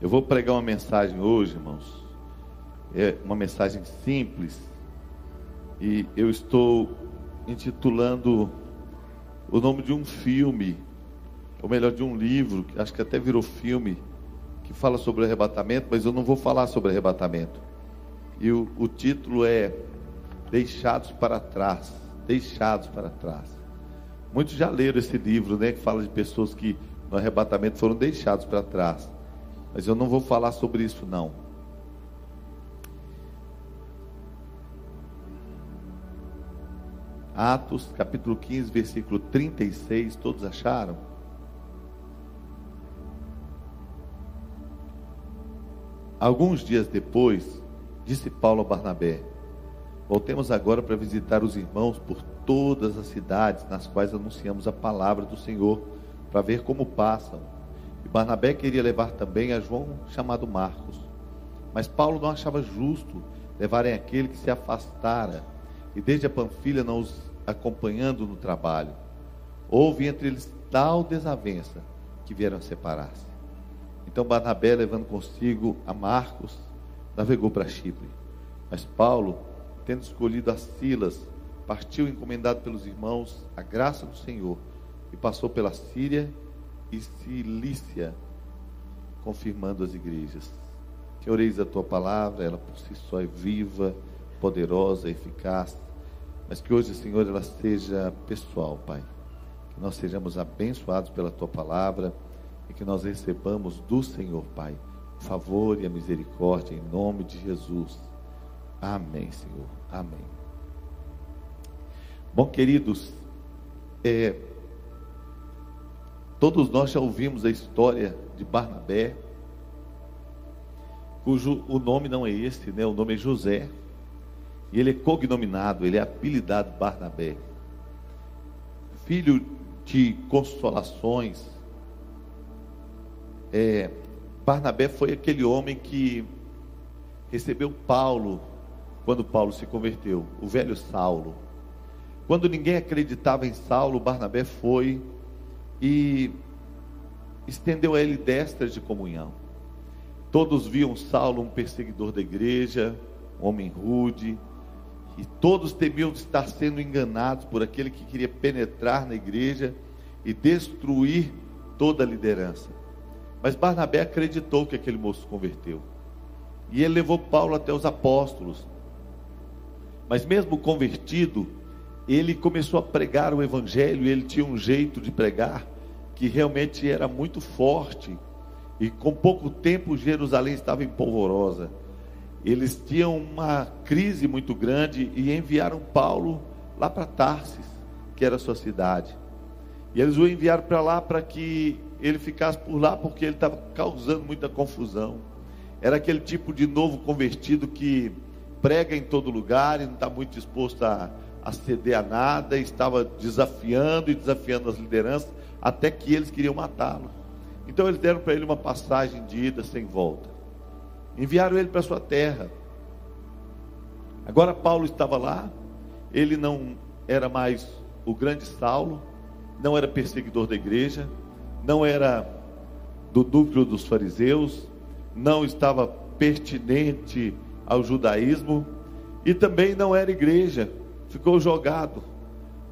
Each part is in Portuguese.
Eu vou pregar uma mensagem hoje, irmãos. É uma mensagem simples. E eu estou intitulando o nome de um filme, ou melhor, de um livro, que acho que até virou filme, que fala sobre arrebatamento, mas eu não vou falar sobre arrebatamento. E o, o título é Deixados para Trás. Deixados para Trás. Muitos já leram esse livro, né? Que fala de pessoas que no arrebatamento foram deixados para trás. Mas eu não vou falar sobre isso não. Atos, capítulo 15, versículo 36, todos acharam? Alguns dias depois, disse Paulo a Barnabé: Voltemos agora para visitar os irmãos por todas as cidades nas quais anunciamos a palavra do Senhor, para ver como passam e Barnabé queria levar também a João, chamado Marcos. Mas Paulo não achava justo levarem aquele que se afastara, e desde a Panfilha não os acompanhando no trabalho. Houve entre eles tal desavença que vieram separar-se. Então Barnabé, levando consigo a Marcos, navegou para Chipre. Mas Paulo, tendo escolhido as Silas, partiu encomendado pelos irmãos a graça do Senhor e passou pela Síria e Cilícia, confirmando as igrejas. Que oreis a tua palavra, ela por si só é viva, poderosa, eficaz, mas que hoje, Senhor, ela seja pessoal, Pai. Que nós sejamos abençoados pela tua palavra e que nós recebamos do Senhor, Pai, o favor e a misericórdia em nome de Jesus. Amém, Senhor. Amém. Bom, queridos, é, Todos nós já ouvimos a história de Barnabé, cujo o nome não é esse, né? O nome é José. E ele é cognominado, ele é apelidado Barnabé. Filho de consolações. É, Barnabé foi aquele homem que recebeu Paulo quando Paulo se converteu, o velho Saulo. Quando ninguém acreditava em Saulo, Barnabé foi e estendeu a ele destras de comunhão. Todos viam Saulo um perseguidor da igreja, um homem rude, e todos temiam estar sendo enganados por aquele que queria penetrar na igreja e destruir toda a liderança. Mas Barnabé acreditou que aquele moço converteu. E ele levou Paulo até os apóstolos. Mas mesmo convertido, ele começou a pregar o evangelho, ele tinha um jeito de pregar que realmente era muito forte. E com pouco tempo Jerusalém estava em polvorosa. Eles tinham uma crise muito grande e enviaram Paulo lá para Tarsis, que era a sua cidade. E eles o enviaram para lá para que ele ficasse por lá, porque ele estava causando muita confusão. Era aquele tipo de novo convertido que prega em todo lugar e não está muito disposto a a ceder a nada, estava desafiando e desafiando as lideranças, até que eles queriam matá-lo. Então eles deram para ele uma passagem de ida sem volta. Enviaram ele para sua terra. Agora Paulo estava lá, ele não era mais o grande Saulo, não era perseguidor da igreja, não era do núcleo dos fariseus, não estava pertinente ao judaísmo e também não era igreja, ficou jogado.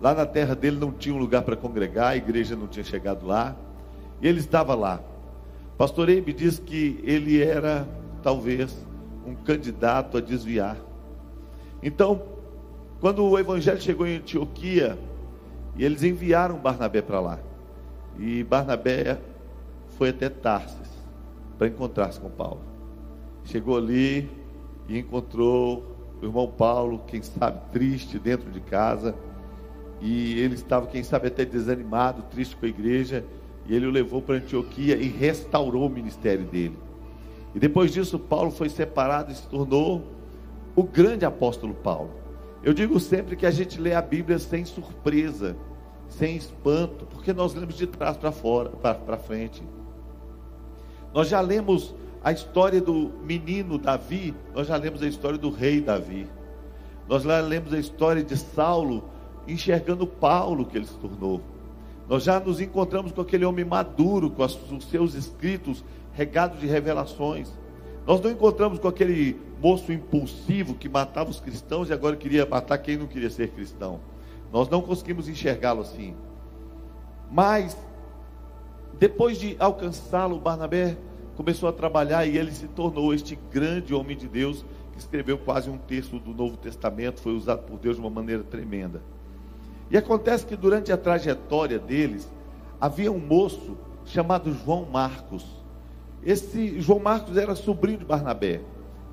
Lá na terra dele não tinha um lugar para congregar, a igreja não tinha chegado lá. E ele estava lá. Pastor Eibe diz que ele era, talvez, um candidato a desviar. Então, quando o evangelho chegou em Antioquia, e eles enviaram Barnabé para lá. E Barnabé foi até Tarsis para encontrar-se com Paulo. Chegou ali e encontrou o irmão Paulo, quem sabe, triste dentro de casa. E ele estava, quem sabe, até desanimado, triste com a igreja. E ele o levou para Antioquia e restaurou o ministério dele. E depois disso, Paulo foi separado e se tornou o grande apóstolo Paulo. Eu digo sempre que a gente lê a Bíblia sem surpresa, sem espanto, porque nós lemos de trás para fora, para frente. Nós já lemos a história do menino Davi, nós já lemos a história do rei Davi. Nós já lemos a história de Saulo enxergando Paulo que ele se tornou. Nós já nos encontramos com aquele homem maduro, com os seus escritos regados de revelações. Nós não encontramos com aquele moço impulsivo que matava os cristãos e agora queria matar quem não queria ser cristão. Nós não conseguimos enxergá-lo assim. Mas, depois de alcançá-lo, Barnabé começou a trabalhar e ele se tornou este grande homem de Deus que escreveu quase um terço do Novo Testamento, foi usado por Deus de uma maneira tremenda. E acontece que durante a trajetória deles, havia um moço chamado João Marcos. Esse João Marcos era sobrinho de Barnabé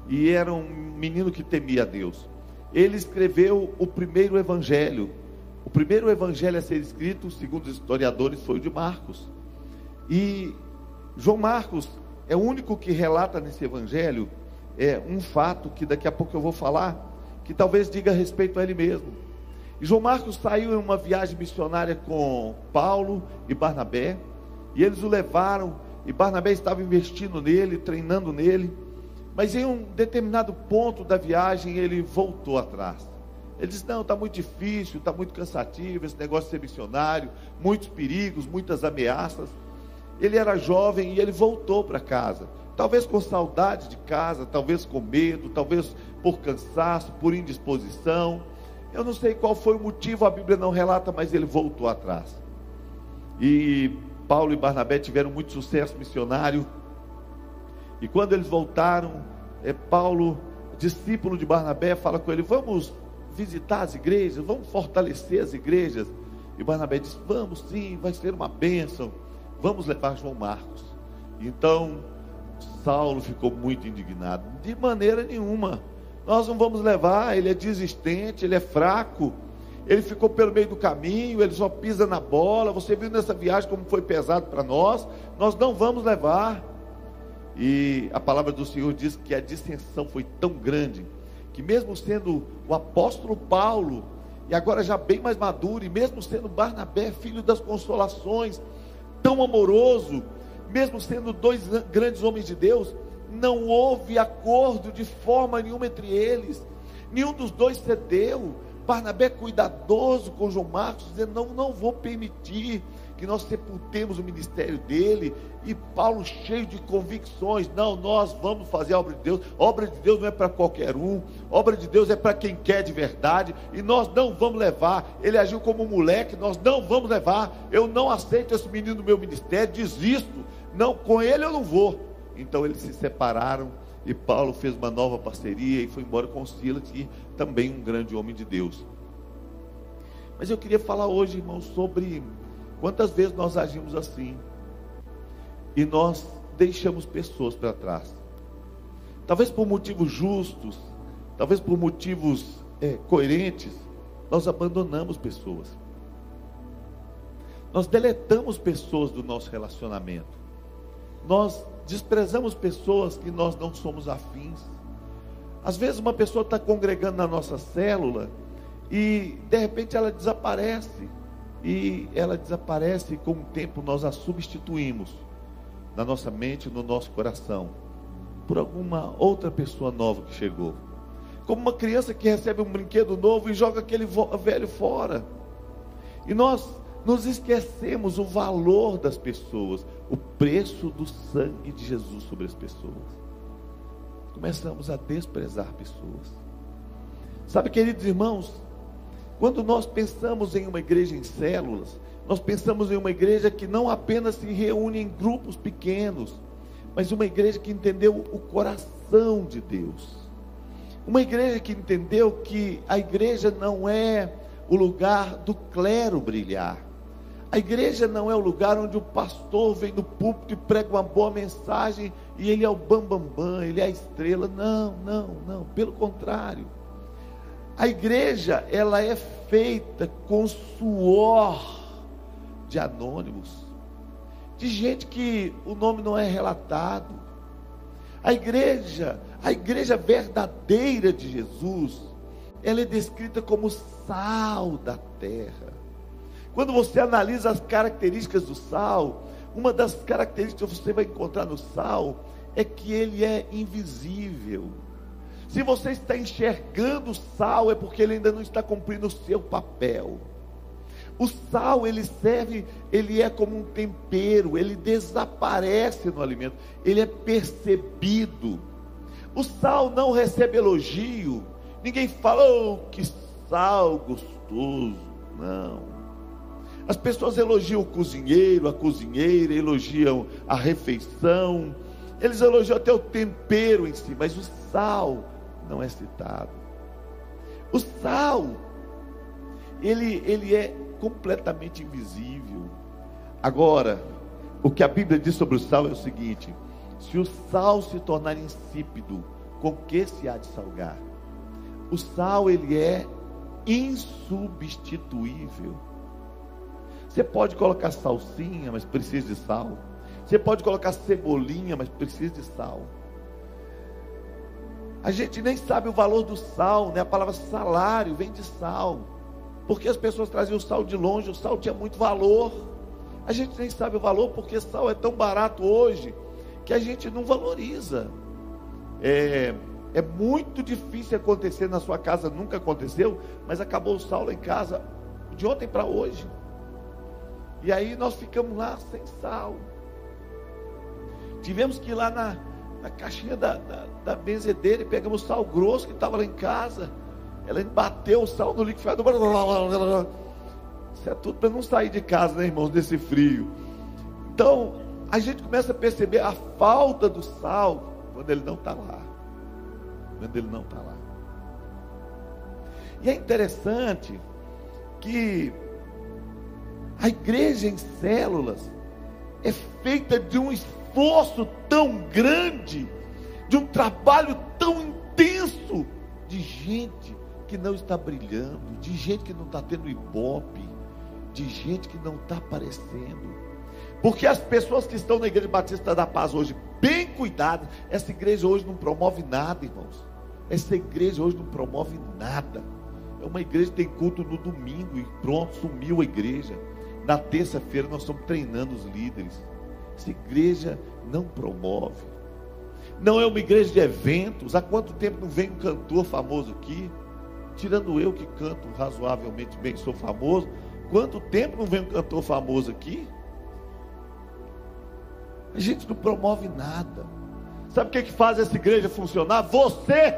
e era um menino que temia a Deus. Ele escreveu o primeiro evangelho. O primeiro evangelho a ser escrito, segundo os historiadores, foi o de Marcos. E João Marcos é o único que relata nesse evangelho é um fato que daqui a pouco eu vou falar, que talvez diga respeito a ele mesmo. E João Marcos saiu em uma viagem missionária com Paulo e Barnabé, e eles o levaram, e Barnabé estava investindo nele, treinando nele, mas em um determinado ponto da viagem ele voltou atrás. Ele disse: Não, está muito difícil, está muito cansativo esse negócio de ser missionário, muitos perigos, muitas ameaças. Ele era jovem e ele voltou para casa. Talvez com saudade de casa, talvez com medo, talvez por cansaço, por indisposição. Eu não sei qual foi o motivo, a Bíblia não relata, mas ele voltou atrás. E Paulo e Barnabé tiveram muito sucesso missionário. E quando eles voltaram, é, Paulo, discípulo de Barnabé, fala com ele: Vamos visitar as igrejas, vamos fortalecer as igrejas. E Barnabé diz: Vamos sim, vai ser uma bênção. Vamos levar João Marcos. Então, Saulo ficou muito indignado. De maneira nenhuma. Nós não vamos levar, ele é desistente, ele é fraco. Ele ficou pelo meio do caminho, ele só pisa na bola. Você viu nessa viagem como foi pesado para nós. Nós não vamos levar. E a palavra do Senhor diz que a distensão foi tão grande que mesmo sendo o apóstolo Paulo, e agora já bem mais maduro, e mesmo sendo Barnabé, filho das consolações, tão amoroso, mesmo sendo dois grandes homens de Deus, não houve acordo de forma nenhuma entre eles. Nenhum dos dois cedeu. Barnabé cuidadoso com João Marcos, dizendo: Não, não vou permitir que nós sepultemos o ministério dele. E Paulo, cheio de convicções: Não, nós vamos fazer a obra de Deus. A obra de Deus não é para qualquer um, a obra de Deus é para quem quer de verdade. E nós não vamos levar. Ele agiu como um moleque, nós não vamos levar. Eu não aceito esse menino no meu ministério, desisto. Não, com ele eu não vou. Então eles se separaram e Paulo fez uma nova parceria e foi embora com Silas, que também um grande homem de Deus. Mas eu queria falar hoje, irmãos, sobre quantas vezes nós agimos assim e nós deixamos pessoas para trás. Talvez por motivos justos, talvez por motivos é, coerentes, nós abandonamos pessoas. Nós deletamos pessoas do nosso relacionamento. Nós desprezamos pessoas que nós não somos afins. Às vezes uma pessoa está congregando na nossa célula e de repente ela desaparece. E ela desaparece com o tempo nós a substituímos na nossa mente, no nosso coração, por alguma outra pessoa nova que chegou. Como uma criança que recebe um brinquedo novo e joga aquele velho fora. E nós nos esquecemos o valor das pessoas, o preço do sangue de Jesus sobre as pessoas. Começamos a desprezar pessoas. Sabe, queridos irmãos, quando nós pensamos em uma igreja em células, nós pensamos em uma igreja que não apenas se reúne em grupos pequenos, mas uma igreja que entendeu o coração de Deus. Uma igreja que entendeu que a igreja não é o lugar do clero brilhar. A igreja não é o lugar onde o pastor vem no púlpito e prega uma boa mensagem e ele é o bambambam, bam, bam, ele é a estrela. Não, não, não. Pelo contrário. A igreja, ela é feita com suor de anônimos, de gente que o nome não é relatado. A igreja, a igreja verdadeira de Jesus, ela é descrita como sal da terra. Quando você analisa as características do sal, uma das características que você vai encontrar no sal é que ele é invisível. Se você está enxergando o sal, é porque ele ainda não está cumprindo o seu papel. O sal, ele serve, ele é como um tempero, ele desaparece no alimento, ele é percebido. O sal não recebe elogio. Ninguém fala, oh, que sal gostoso. Não. As pessoas elogiam o cozinheiro, a cozinheira, elogiam a refeição, eles elogiam até o tempero em si, mas o sal não é citado. O sal, ele, ele é completamente invisível. Agora, o que a Bíblia diz sobre o sal é o seguinte: se o sal se tornar insípido, com que se há de salgar? O sal ele é insubstituível. Você pode colocar salsinha, mas precisa de sal. Você pode colocar cebolinha, mas precisa de sal. A gente nem sabe o valor do sal, né? A palavra salário vem de sal. Porque as pessoas traziam o sal de longe, o sal tinha muito valor. A gente nem sabe o valor porque sal é tão barato hoje que a gente não valoriza. É, é muito difícil acontecer na sua casa, nunca aconteceu, mas acabou o sal lá em casa de ontem para hoje. E aí nós ficamos lá sem sal. Tivemos que ir lá na, na caixinha da, da, da benzedeira e pegamos sal grosso que estava lá em casa. Ela bateu o sal no liquidificador. Isso é tudo para não sair de casa, né, irmãos, desse frio. Então, a gente começa a perceber a falta do sal quando ele não está lá. Quando ele não está lá. E é interessante que a igreja em células é feita de um esforço tão grande, de um trabalho tão intenso, de gente que não está brilhando, de gente que não está tendo ibope, de gente que não está aparecendo. Porque as pessoas que estão na Igreja Batista da Paz hoje, bem cuidadas, essa igreja hoje não promove nada, irmãos. Essa igreja hoje não promove nada. É uma igreja que tem culto no domingo e pronto, sumiu a igreja. Na terça-feira nós estamos treinando os líderes. Essa igreja não promove. Não é uma igreja de eventos. Há quanto tempo não vem um cantor famoso aqui? Tirando eu que canto razoavelmente bem, sou famoso. Quanto tempo não vem um cantor famoso aqui? A gente não promove nada. Sabe o que, que faz essa igreja funcionar? Você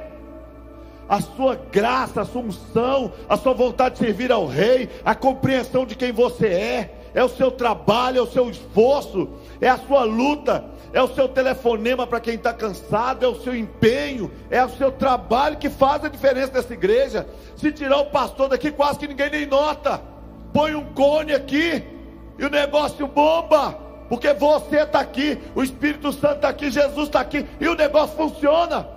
a sua graça, a sua unção, a sua vontade de servir ao Rei, a compreensão de quem você é, é o seu trabalho, é o seu esforço, é a sua luta, é o seu telefonema para quem está cansado, é o seu empenho, é o seu trabalho que faz a diferença dessa igreja. Se tirar o pastor daqui, quase que ninguém nem nota. Põe um cone aqui e o negócio bomba. Porque você está aqui, o Espírito Santo está aqui, Jesus está aqui e o negócio funciona.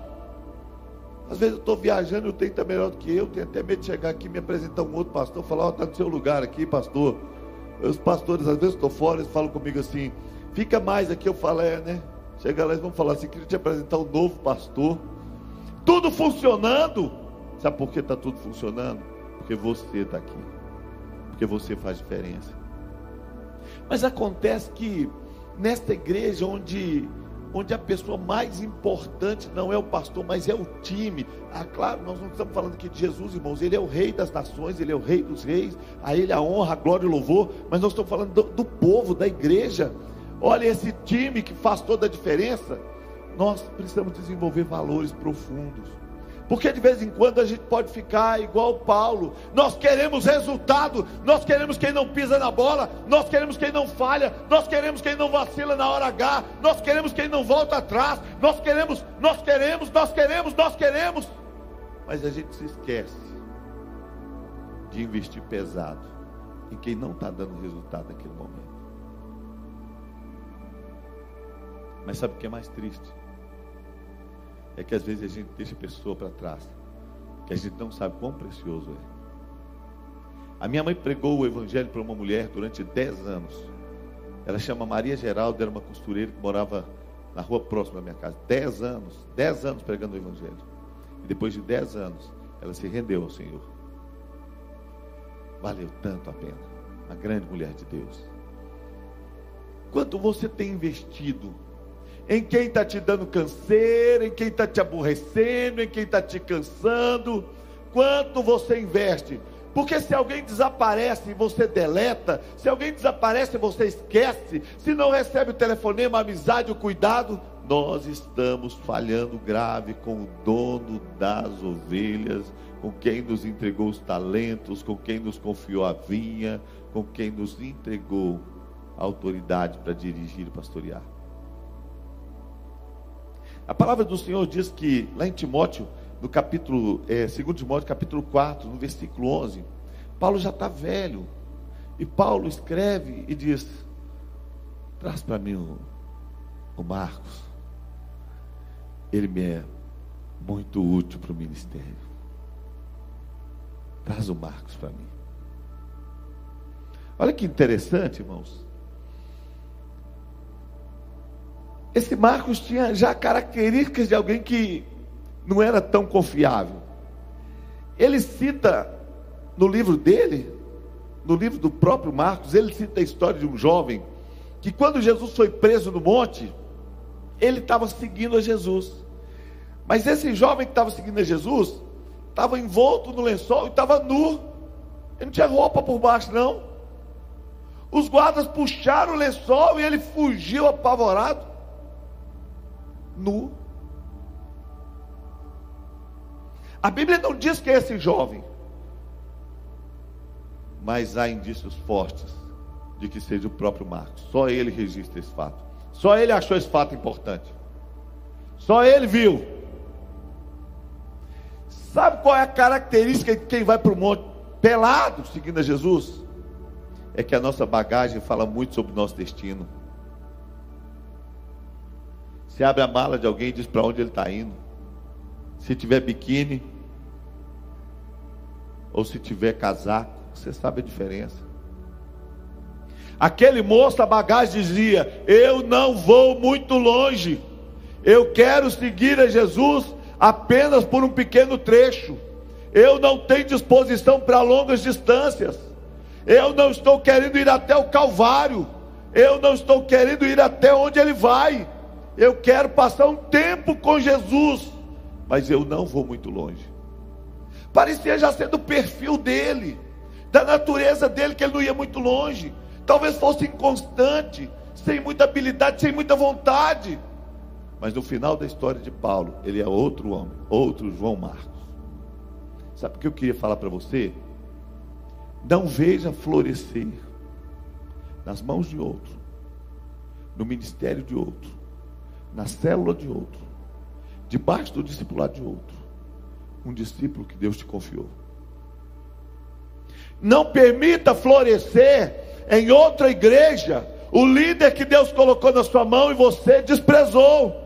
Às vezes eu estou viajando, o tempo está melhor do que eu, tenho até medo de chegar aqui e me apresentar um outro pastor, falar, ó, oh, está no seu lugar aqui, pastor. Os pastores, às vezes estou fora, eles falam comigo assim, fica mais aqui, eu falo, é, né? Chega lá, eles vão falar assim, queria te apresentar um novo pastor. Tudo funcionando. Sabe por que está tudo funcionando? Porque você está aqui. Porque você faz diferença. Mas acontece que nesta igreja onde onde a pessoa mais importante não é o pastor, mas é o time. Ah, claro, nós não estamos falando aqui de Jesus, irmãos, ele é o rei das nações, ele é o rei dos reis, a ele a honra, a glória e o louvor, mas nós estamos falando do, do povo, da igreja. Olha esse time que faz toda a diferença. Nós precisamos desenvolver valores profundos. Porque de vez em quando a gente pode ficar igual Paulo. Nós queremos resultado, nós queremos quem não pisa na bola, nós queremos quem não falha, nós queremos quem não vacila na hora H, nós queremos quem não volta atrás, nós queremos, nós queremos, nós queremos, nós queremos. Mas a gente se esquece de investir pesado em quem não está dando resultado naquele momento. Mas sabe o que é mais triste? é que às vezes a gente deixa a pessoa para trás, que a gente não sabe quão precioso é. A minha mãe pregou o evangelho para uma mulher durante 10 anos. Ela chama Maria Geraldo, era uma costureira que morava na rua próxima da minha casa. 10 anos, 10 anos pregando o evangelho. E depois de 10 anos, ela se rendeu ao Senhor. Valeu tanto a pena. Uma grande mulher de Deus. Quanto você tem investido em quem está te dando canseira, em quem está te aborrecendo, em quem está te cansando. Quanto você investe? Porque se alguém desaparece, você deleta. Se alguém desaparece, você esquece. Se não recebe o telefonema, a amizade, o cuidado, nós estamos falhando grave com o dono das ovelhas, com quem nos entregou os talentos, com quem nos confiou a vinha, com quem nos entregou a autoridade para dirigir e pastorear. A palavra do Senhor diz que, lá em Timóteo, no capítulo, é, 2 Timóteo, capítulo 4, no versículo 11, Paulo já está velho. E Paulo escreve e diz: traz para mim o, o Marcos. Ele me é muito útil para o ministério. Traz o Marcos para mim. Olha que interessante, irmãos. Esse Marcos tinha já características de alguém que não era tão confiável. Ele cita no livro dele, no livro do próprio Marcos, ele cita a história de um jovem que quando Jesus foi preso no monte, ele estava seguindo a Jesus. Mas esse jovem que estava seguindo a Jesus, estava envolto no lençol e estava nu. Ele não tinha roupa por baixo, não. Os guardas puxaram o lençol e ele fugiu apavorado nu. A Bíblia não diz que é esse jovem, mas há indícios fortes de que seja o próprio Marcos. Só ele registra esse fato. Só ele achou esse fato importante. Só ele viu. Sabe qual é a característica de quem vai para o monte pelado, seguindo a Jesus? É que a nossa bagagem fala muito sobre o nosso destino. Você abre a mala de alguém e diz para onde ele está indo. Se tiver biquíni, ou se tiver casaco, você sabe a diferença. Aquele moço, a bagagem dizia: Eu não vou muito longe, eu quero seguir a Jesus apenas por um pequeno trecho. Eu não tenho disposição para longas distâncias. Eu não estou querendo ir até o Calvário. Eu não estou querendo ir até onde ele vai. Eu quero passar um tempo com Jesus, mas eu não vou muito longe. Parecia já ser do perfil dele, da natureza dele, que ele não ia muito longe. Talvez fosse inconstante, sem muita habilidade, sem muita vontade. Mas no final da história de Paulo, ele é outro homem, outro João Marcos. Sabe o que eu queria falar para você? Não veja florescer nas mãos de outro, no ministério de outro, na célula de outro, debaixo do discipulado de outro, um discípulo que Deus te confiou. Não permita florescer em outra igreja o líder que Deus colocou na sua mão e você desprezou.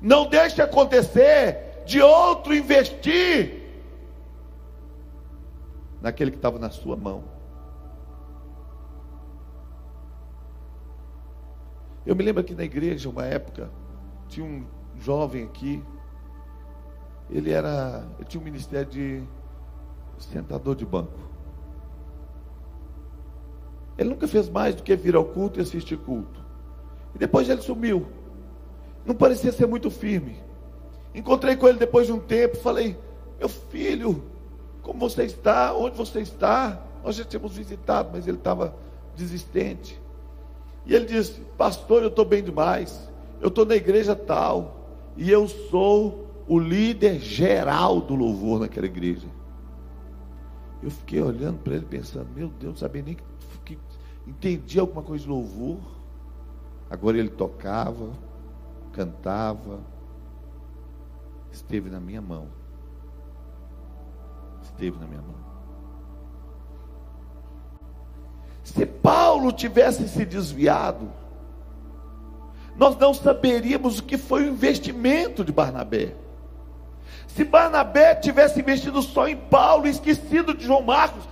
Não deixe acontecer de outro investir naquele que estava na sua mão. Eu me lembro aqui na igreja, uma época, tinha um jovem aqui, ele era, ele tinha um ministério de sentador de banco. Ele nunca fez mais do que vir ao culto e assistir culto. E depois ele sumiu. Não parecia ser muito firme. Encontrei com ele depois de um tempo, falei: "Meu filho, como você está? Onde você está?" Nós já tínhamos visitado, mas ele estava desistente. E ele disse: Pastor, eu estou bem demais. Eu estou na igreja tal. E eu sou o líder geral do louvor naquela igreja. Eu fiquei olhando para ele pensando: Meu Deus, não sabia nem que, que entendia alguma coisa de louvor. Agora ele tocava, cantava. Esteve na minha mão. Esteve na minha mão. Se Paulo tivesse se desviado, nós não saberíamos o que foi o investimento de Barnabé. Se Barnabé tivesse investido só em Paulo, esquecido de João Marcos,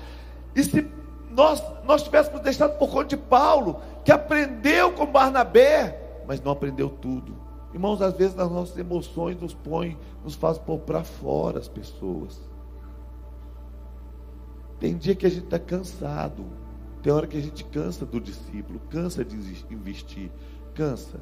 e se nós, nós tivéssemos deixado por conta de Paulo, que aprendeu com Barnabé, mas não aprendeu tudo. Irmãos, às vezes as nossas emoções nos põem, nos faz pôr para fora as pessoas. Tem dia que a gente está cansado. Tem hora que a gente cansa do discípulo, cansa de investir, cansa.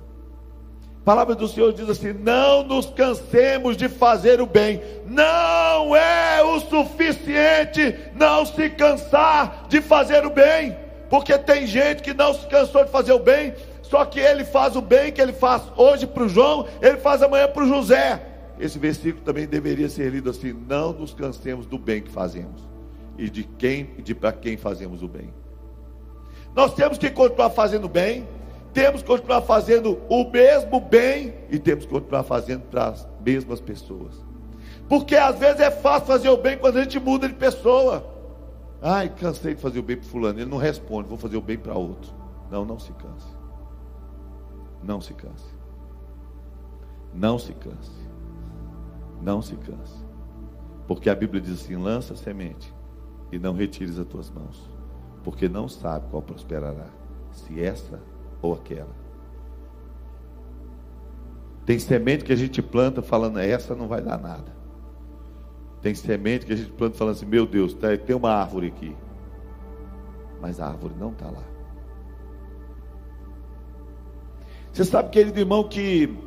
A palavra do Senhor diz assim: não nos cansemos de fazer o bem. Não é o suficiente não se cansar de fazer o bem, porque tem gente que não se cansou de fazer o bem, só que ele faz o bem que ele faz hoje para o João, ele faz amanhã para o José. Esse versículo também deveria ser lido assim: não nos cansemos do bem que fazemos e de quem, de para quem fazemos o bem. Nós temos que continuar fazendo bem temos que continuar fazendo o mesmo bem e temos que continuar fazendo para as mesmas pessoas. Porque às vezes é fácil fazer o bem quando a gente muda de pessoa. Ai, cansei de fazer o bem para fulano, ele não responde, vou fazer o bem para outro. Não, não se canse. Não se canse. Não se canse. Não se canse. Porque a Bíblia diz assim: lança semente e não retires as tuas mãos, porque não sabe qual prosperará, se essa ou aquela. Tem semente que a gente planta falando, essa não vai dar nada. Tem semente que a gente planta falando assim, meu Deus, tá, tem uma árvore aqui. Mas a árvore não está lá. Você sabe, querido irmão, que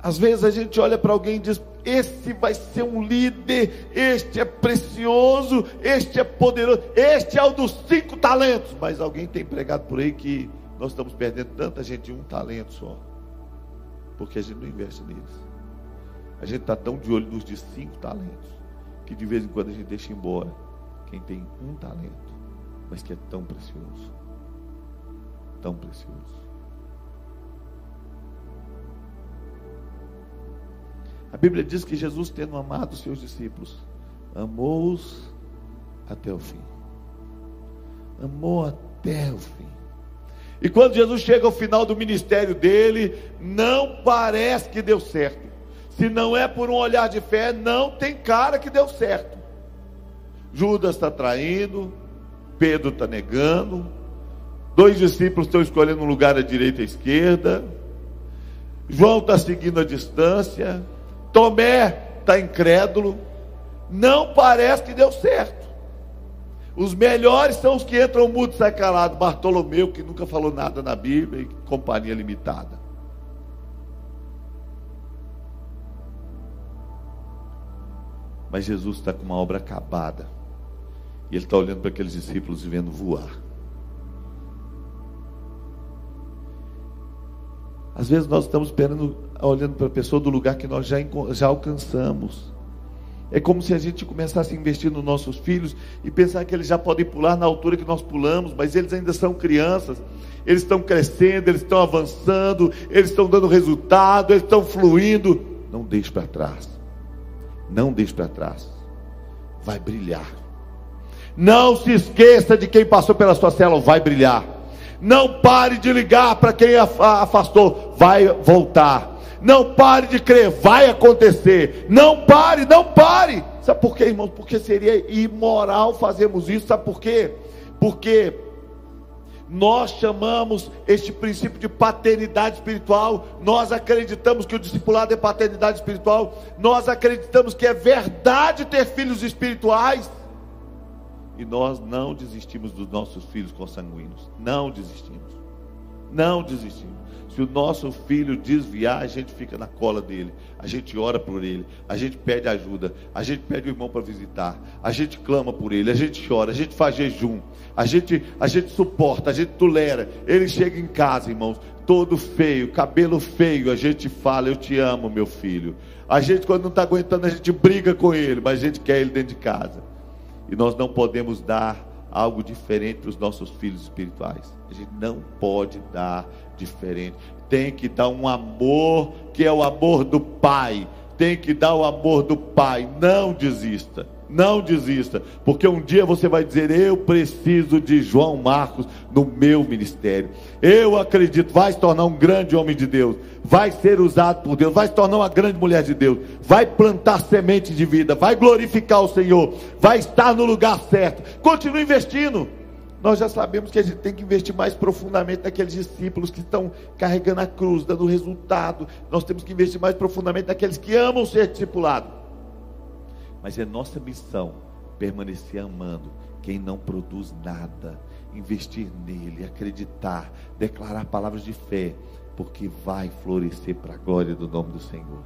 às vezes a gente olha para alguém e diz: Esse vai ser um líder, este é precioso, este é poderoso, este é o dos cinco talentos. Mas alguém tem pregado por aí que nós estamos perdendo tanta gente de um talento só, porque a gente não investe neles. A gente está tão de olho nos de cinco talentos, que de vez em quando a gente deixa embora quem tem um talento, mas que é tão precioso. Tão precioso. A Bíblia diz que Jesus, tendo amado os seus discípulos, amou-os até o fim. Amou até o fim. E quando Jesus chega ao final do ministério dele, não parece que deu certo. Se não é por um olhar de fé, não tem cara que deu certo. Judas está traindo, Pedro está negando, dois discípulos estão escolhendo um lugar à direita e à esquerda, João está seguindo a distância, Tomé está incrédulo. Não parece que deu certo. Os melhores são os que entram mudo e sai calado. Bartolomeu, que nunca falou nada na Bíblia, e companhia limitada. Mas Jesus está com uma obra acabada. E ele está olhando para aqueles discípulos e vendo voar. Às vezes nós estamos esperando, olhando para a pessoa do lugar que nós já, já alcançamos. É como se a gente começasse a investir nos nossos filhos e pensar que eles já podem pular na altura que nós pulamos, mas eles ainda são crianças, eles estão crescendo, eles estão avançando, eles estão dando resultado, eles estão fluindo. Não deixe para trás. Não deixe para trás. Vai brilhar. Não se esqueça de quem passou pela sua célula, vai brilhar. Não pare de ligar para quem afastou, vai voltar. Não pare de crer, vai acontecer. Não pare, não pare. Sabe por quê, irmãos? Porque seria imoral fazermos isso. Sabe por quê? Porque nós chamamos este princípio de paternidade espiritual. Nós acreditamos que o discipulado é paternidade espiritual. Nós acreditamos que é verdade ter filhos espirituais. E nós não desistimos dos nossos filhos consanguíneos. Não desistimos. Não desistimos. Se o nosso filho desviar, a gente fica na cola dele. A gente ora por ele. A gente pede ajuda. A gente pede o irmão para visitar. A gente clama por ele. A gente chora. A gente faz jejum. A gente, a gente suporta. A gente tolera. Ele chega em casa, irmãos, todo feio, cabelo feio. A gente fala: Eu te amo, meu filho. A gente, quando não está aguentando, a gente briga com ele. Mas a gente quer ele dentro de casa. E nós não podemos dar algo diferente para os nossos filhos espirituais. A gente não pode dar diferente. Tem que dar um amor que é o amor do Pai. Tem que dar o amor do Pai. Não desista. Não desista, porque um dia você vai dizer: Eu preciso de João Marcos no meu ministério. Eu acredito, vai se tornar um grande homem de Deus, vai ser usado por Deus, vai se tornar uma grande mulher de Deus, vai plantar semente de vida, vai glorificar o Senhor, vai estar no lugar certo. Continue investindo. Nós já sabemos que a gente tem que investir mais profundamente naqueles discípulos que estão carregando a cruz, dando resultado. Nós temos que investir mais profundamente naqueles que amam ser discipulados. Mas é nossa missão permanecer amando quem não produz nada, investir nele, acreditar, declarar palavras de fé, porque vai florescer para a glória do nome do Senhor.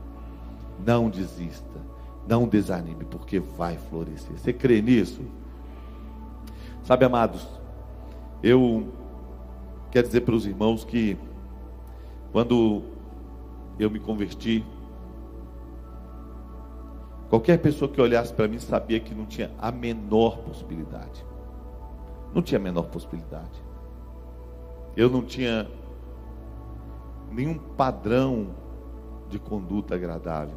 Não desista, não desanime, porque vai florescer. Você crê nisso? Sabe, amados, eu quero dizer para os irmãos que quando eu me converti, qualquer pessoa que olhasse para mim sabia que não tinha a menor possibilidade. Não tinha a menor possibilidade. Eu não tinha nenhum padrão de conduta agradável.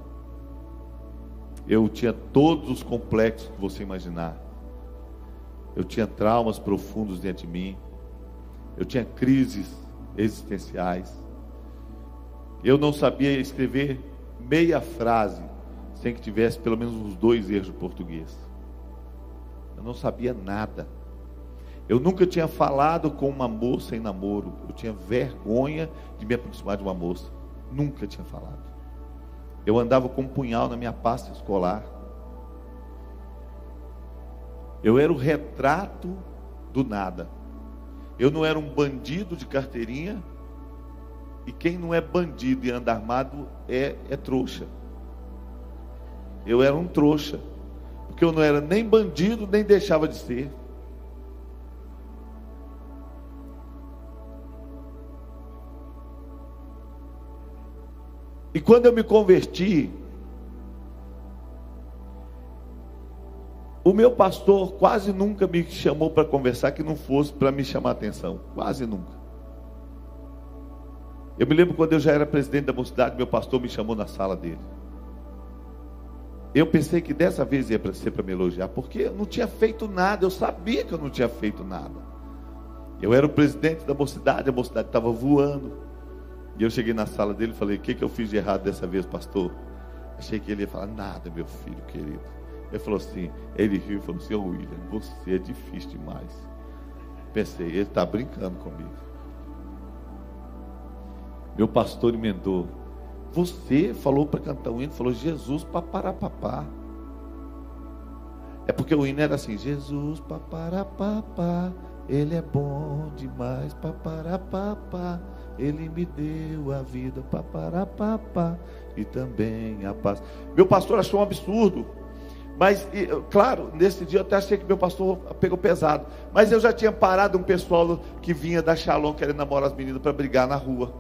Eu tinha todos os complexos que você imaginar. Eu tinha traumas profundos dentro de mim. Eu tinha crises existenciais. Eu não sabia escrever meia frase sem que tivesse pelo menos uns dois erros de português. Eu não sabia nada. Eu nunca tinha falado com uma moça em namoro. Eu tinha vergonha de me aproximar de uma moça. Nunca tinha falado. Eu andava com um punhal na minha pasta escolar. Eu era o retrato do nada. Eu não era um bandido de carteirinha. E quem não é bandido e anda armado é, é trouxa. Eu era um trouxa. Porque eu não era nem bandido, nem deixava de ser. E quando eu me converti, o meu pastor quase nunca me chamou para conversar que não fosse para me chamar atenção. Quase nunca. Eu me lembro quando eu já era presidente da mocidade, meu pastor me chamou na sala dele. Eu pensei que dessa vez ia ser para me elogiar, porque eu não tinha feito nada, eu sabia que eu não tinha feito nada. Eu era o presidente da mocidade, a mocidade estava voando. E eu cheguei na sala dele e falei: O que, que eu fiz de errado dessa vez, pastor? Achei que ele ia falar: Nada, meu filho querido. Ele falou assim: Ele riu e falou assim: oh, William, você é difícil demais. Pensei: Ele está brincando comigo. Meu pastor emendou: Você falou para cantar o hino, falou Jesus paparapapá. É porque o hino era assim: Jesus paparapapá, Ele é bom demais, paparapapá. Ele me deu a vida, paparapapá, e também a paz. Meu pastor achou um absurdo. Mas, claro, nesse dia eu até achei que meu pastor pegou pesado. Mas eu já tinha parado um pessoal que vinha da Shalom querendo namorar as meninas para brigar na rua.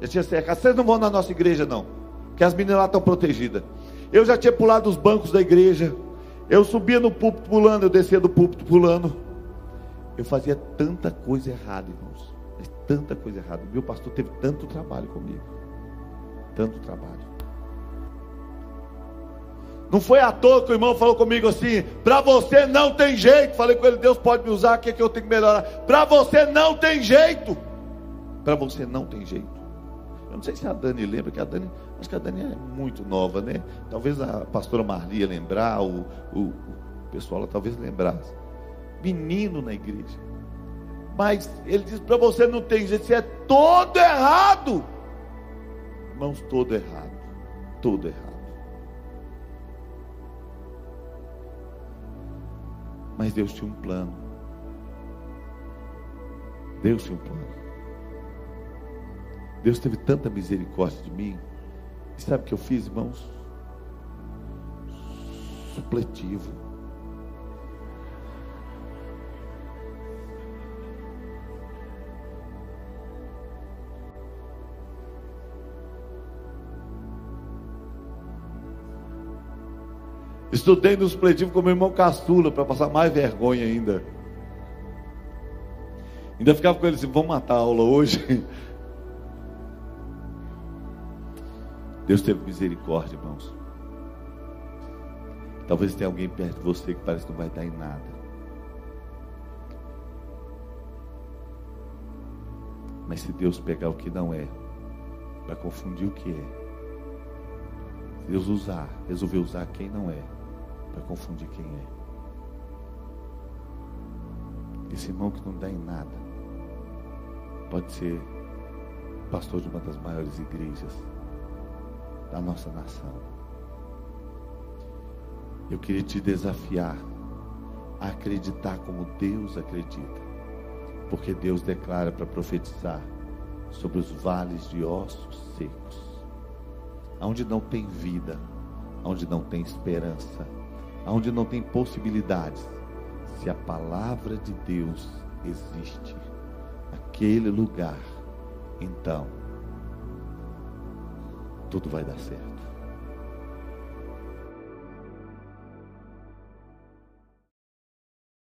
Já tinha cercado. Vocês não vão na nossa igreja, não. Porque as meninas lá estão protegidas. Eu já tinha pulado os bancos da igreja. Eu subia no púlpito pulando, eu descia do púlpito pulando. Eu fazia tanta coisa errada, irmãos tanta coisa errada. Meu pastor teve tanto trabalho comigo. Tanto trabalho. Não foi à toa que o irmão falou comigo assim: para você não tem jeito. Falei com ele: Deus pode me usar, o que, é que eu tenho que melhorar? Para você não tem jeito. Para você não tem jeito. Eu não sei se a Dani lembra, que a Dani, acho que a Dani é muito nova, né? Talvez a pastora Marlia lembrar, o, o, o pessoal talvez lembrasse. Menino na igreja. Mas ele diz para você não tem jeito, você é todo errado. Irmãos, todo errado. Todo errado. Mas Deus tinha um plano. Deus tinha um plano. Deus teve tanta misericórdia de mim. E sabe o que eu fiz, irmãos? Supletivo. Estudei no supletivo com meu irmão caçula para passar mais vergonha ainda. Ainda ficava com ele assim: vamos matar a aula hoje. Deus teve misericórdia, irmãos. Talvez tenha alguém perto de você que parece que não vai dar em nada. Mas se Deus pegar o que não é, para confundir o que é, se Deus usar, resolver usar quem não é, para confundir quem é. Esse irmão que não dá em nada pode ser pastor de uma das maiores igrejas da nossa nação. Eu queria te desafiar a acreditar como Deus acredita. Porque Deus declara para profetizar sobre os vales de ossos secos, aonde não tem vida, aonde não tem esperança, aonde não tem possibilidades. Se a palavra de Deus existe, aquele lugar, então tudo vai dar certo.